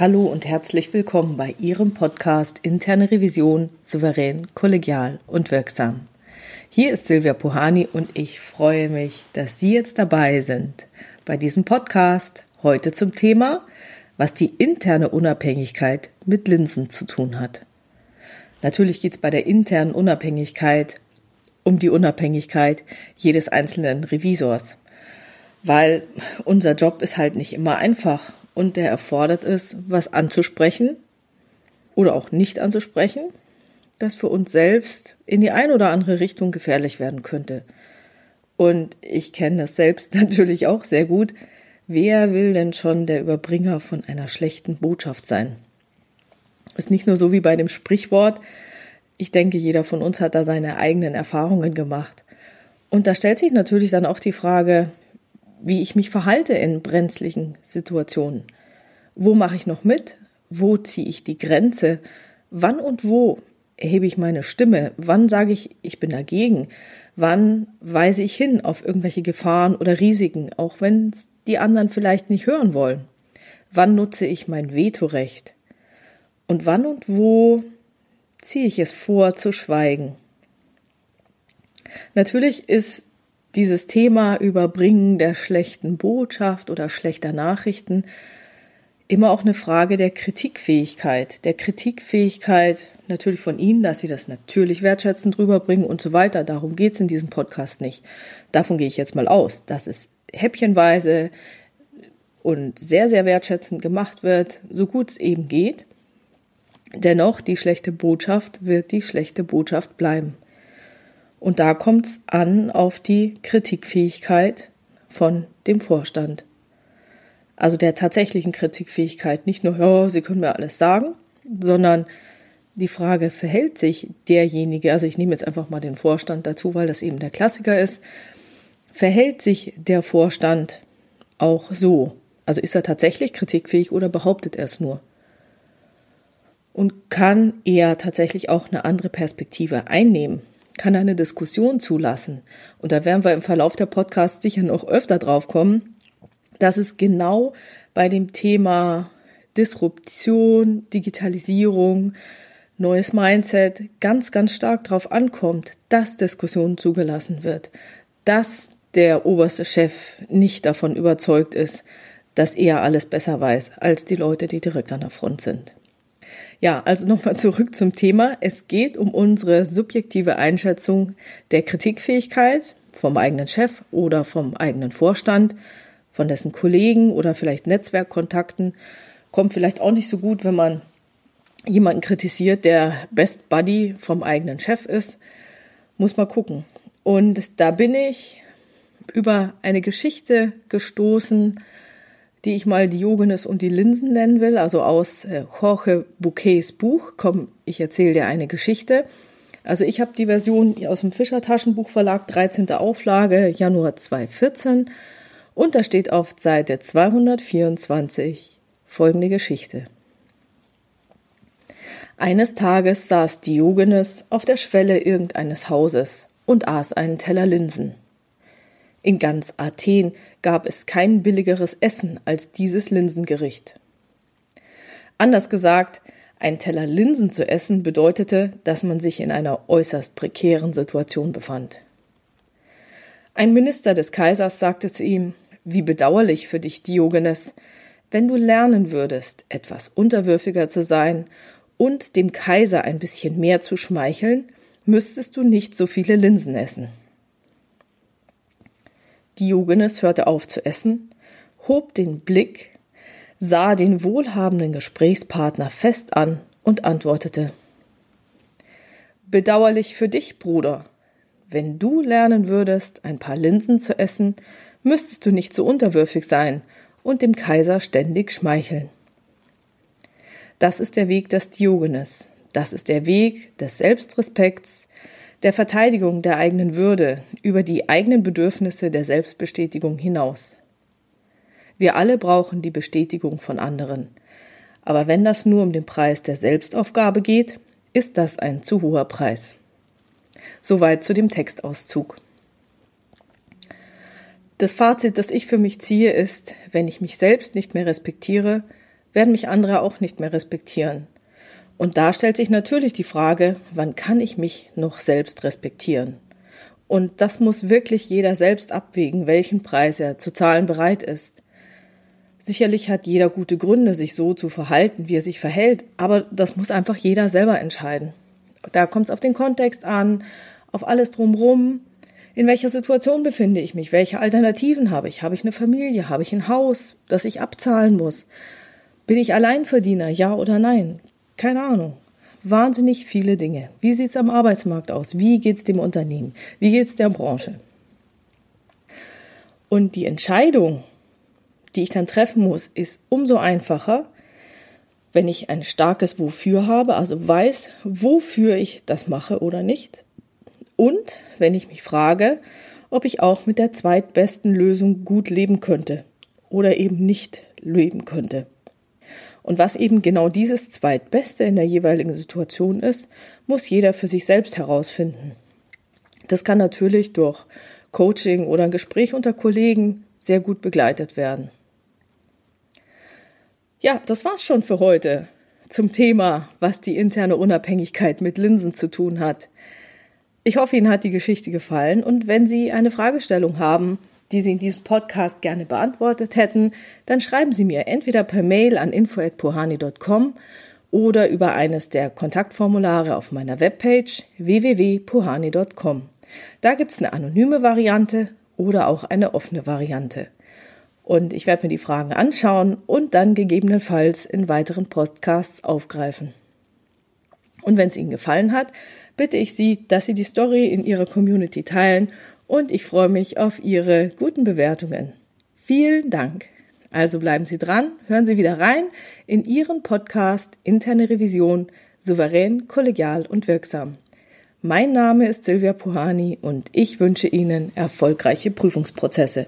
Hallo und herzlich willkommen bei Ihrem Podcast Interne Revision souverän, kollegial und wirksam. Hier ist Silvia Puhani und ich freue mich, dass Sie jetzt dabei sind bei diesem Podcast heute zum Thema, was die interne Unabhängigkeit mit Linsen zu tun hat. Natürlich geht es bei der internen Unabhängigkeit um die Unabhängigkeit jedes einzelnen Revisors, weil unser Job ist halt nicht immer einfach und der erfordert es, was anzusprechen oder auch nicht anzusprechen, das für uns selbst in die eine oder andere Richtung gefährlich werden könnte. Und ich kenne das selbst natürlich auch sehr gut. Wer will denn schon der Überbringer von einer schlechten Botschaft sein? Ist nicht nur so wie bei dem Sprichwort. Ich denke, jeder von uns hat da seine eigenen Erfahrungen gemacht. Und da stellt sich natürlich dann auch die Frage, wie ich mich verhalte in brenzlichen Situationen. Wo mache ich noch mit? Wo ziehe ich die Grenze? Wann und wo erhebe ich meine Stimme? Wann sage ich, ich bin dagegen? Wann weise ich hin auf irgendwelche Gefahren oder Risiken, auch wenn die anderen vielleicht nicht hören wollen? Wann nutze ich mein Vetorecht? Und wann und wo ziehe ich es vor zu schweigen? Natürlich ist dieses Thema Überbringen der schlechten Botschaft oder schlechter Nachrichten immer auch eine Frage der Kritikfähigkeit, der Kritikfähigkeit natürlich von Ihnen, dass Sie das natürlich wertschätzend rüberbringen und so weiter. Darum geht es in diesem Podcast nicht. Davon gehe ich jetzt mal aus, dass es häppchenweise und sehr, sehr wertschätzend gemacht wird, so gut es eben geht. Dennoch, die schlechte Botschaft wird die schlechte Botschaft bleiben. Und da kommt es an auf die Kritikfähigkeit von dem Vorstand. Also der tatsächlichen Kritikfähigkeit. Nicht nur, ja, Sie können mir alles sagen, sondern die Frage, verhält sich derjenige, also ich nehme jetzt einfach mal den Vorstand dazu, weil das eben der Klassiker ist, verhält sich der Vorstand auch so? Also ist er tatsächlich kritikfähig oder behauptet er es nur? Und kann er tatsächlich auch eine andere Perspektive einnehmen? Kann eine Diskussion zulassen. Und da werden wir im Verlauf der Podcasts sicher noch öfter drauf kommen, dass es genau bei dem Thema Disruption, Digitalisierung, neues Mindset ganz, ganz stark darauf ankommt, dass Diskussion zugelassen wird, dass der oberste Chef nicht davon überzeugt ist, dass er alles besser weiß als die Leute, die direkt an der Front sind. Ja, also nochmal zurück zum Thema. Es geht um unsere subjektive Einschätzung der Kritikfähigkeit vom eigenen Chef oder vom eigenen Vorstand, von dessen Kollegen oder vielleicht Netzwerkkontakten. Kommt vielleicht auch nicht so gut, wenn man jemanden kritisiert, der Best Buddy vom eigenen Chef ist. Muss mal gucken. Und da bin ich über eine Geschichte gestoßen, die ich mal Diogenes und die Linsen nennen will, also aus äh, Jorge Bouquets Buch. Komm, ich erzähle dir eine Geschichte. Also ich habe die Version aus dem Fischer Taschenbuchverlag, 13. Auflage, Januar 2014. Und da steht auf Seite 224 folgende Geschichte. Eines Tages saß Diogenes auf der Schwelle irgendeines Hauses und aß einen Teller Linsen. In ganz Athen gab es kein billigeres Essen als dieses Linsengericht. Anders gesagt, ein Teller Linsen zu essen bedeutete, dass man sich in einer äußerst prekären Situation befand. Ein Minister des Kaisers sagte zu ihm, wie bedauerlich für dich, Diogenes, wenn du lernen würdest, etwas unterwürfiger zu sein und dem Kaiser ein bisschen mehr zu schmeicheln, müsstest du nicht so viele Linsen essen. Diogenes hörte auf zu essen, hob den Blick, sah den wohlhabenden Gesprächspartner fest an und antwortete Bedauerlich für dich, Bruder. Wenn du lernen würdest, ein paar Linsen zu essen, müsstest du nicht so unterwürfig sein und dem Kaiser ständig schmeicheln. Das ist der Weg des Diogenes. Das ist der Weg des Selbstrespekts, der Verteidigung der eigenen Würde über die eigenen Bedürfnisse der Selbstbestätigung hinaus. Wir alle brauchen die Bestätigung von anderen. Aber wenn das nur um den Preis der Selbstaufgabe geht, ist das ein zu hoher Preis. Soweit zu dem Textauszug. Das Fazit, das ich für mich ziehe, ist, wenn ich mich selbst nicht mehr respektiere, werden mich andere auch nicht mehr respektieren. Und da stellt sich natürlich die Frage, wann kann ich mich noch selbst respektieren? Und das muss wirklich jeder selbst abwägen, welchen Preis er zu zahlen bereit ist. Sicherlich hat jeder gute Gründe, sich so zu verhalten, wie er sich verhält, aber das muss einfach jeder selber entscheiden. Da kommt es auf den Kontext an, auf alles drumrum. In welcher Situation befinde ich mich? Welche Alternativen habe ich? Habe ich eine Familie? Habe ich ein Haus, das ich abzahlen muss? Bin ich Alleinverdiener? Ja oder nein? Keine Ahnung. Wahnsinnig viele Dinge. Wie sieht es am Arbeitsmarkt aus? Wie geht es dem Unternehmen? Wie geht es der Branche? Und die Entscheidung, die ich dann treffen muss, ist umso einfacher, wenn ich ein starkes Wofür habe, also weiß, wofür ich das mache oder nicht. Und wenn ich mich frage, ob ich auch mit der zweitbesten Lösung gut leben könnte oder eben nicht leben könnte. Und was eben genau dieses Zweitbeste in der jeweiligen Situation ist, muss jeder für sich selbst herausfinden. Das kann natürlich durch Coaching oder ein Gespräch unter Kollegen sehr gut begleitet werden. Ja, das war's schon für heute zum Thema, was die interne Unabhängigkeit mit Linsen zu tun hat. Ich hoffe, Ihnen hat die Geschichte gefallen und wenn Sie eine Fragestellung haben, die Sie in diesem Podcast gerne beantwortet hätten, dann schreiben Sie mir entweder per Mail an info@pohani.com oder über eines der Kontaktformulare auf meiner Webpage www.pohani.com. Da gibt es eine anonyme Variante oder auch eine offene Variante. Und ich werde mir die Fragen anschauen und dann gegebenenfalls in weiteren Podcasts aufgreifen. Und wenn es Ihnen gefallen hat, bitte ich Sie, dass Sie die Story in Ihrer Community teilen und ich freue mich auf Ihre guten Bewertungen. Vielen Dank. Also bleiben Sie dran, hören Sie wieder rein in Ihren Podcast Interne Revision souverän, kollegial und wirksam. Mein Name ist Silvia Puhani und ich wünsche Ihnen erfolgreiche Prüfungsprozesse.